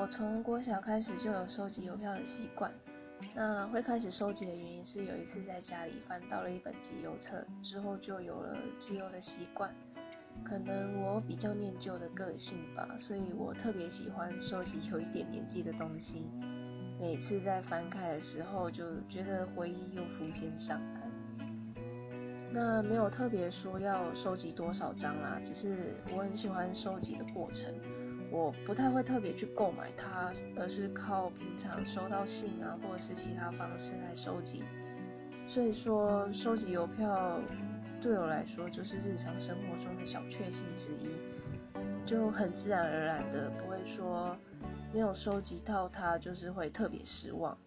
我从国小开始就有收集邮票的习惯。那会开始收集的原因是有一次在家里翻到了一本集邮册，之后就有了集邮的习惯。可能我比较念旧的个性吧，所以我特别喜欢收集有一点年纪的东西。每次在翻开的时候，就觉得回忆又浮现上来。那没有特别说要收集多少张啦，只是我很喜欢收集的过程。我不太会特别去购买它，而是靠平常收到信啊，或者是其他方式来收集。所以说，收集邮票对我来说就是日常生活中的小确幸之一，就很自然而然的不会说没有收集到它就是会特别失望。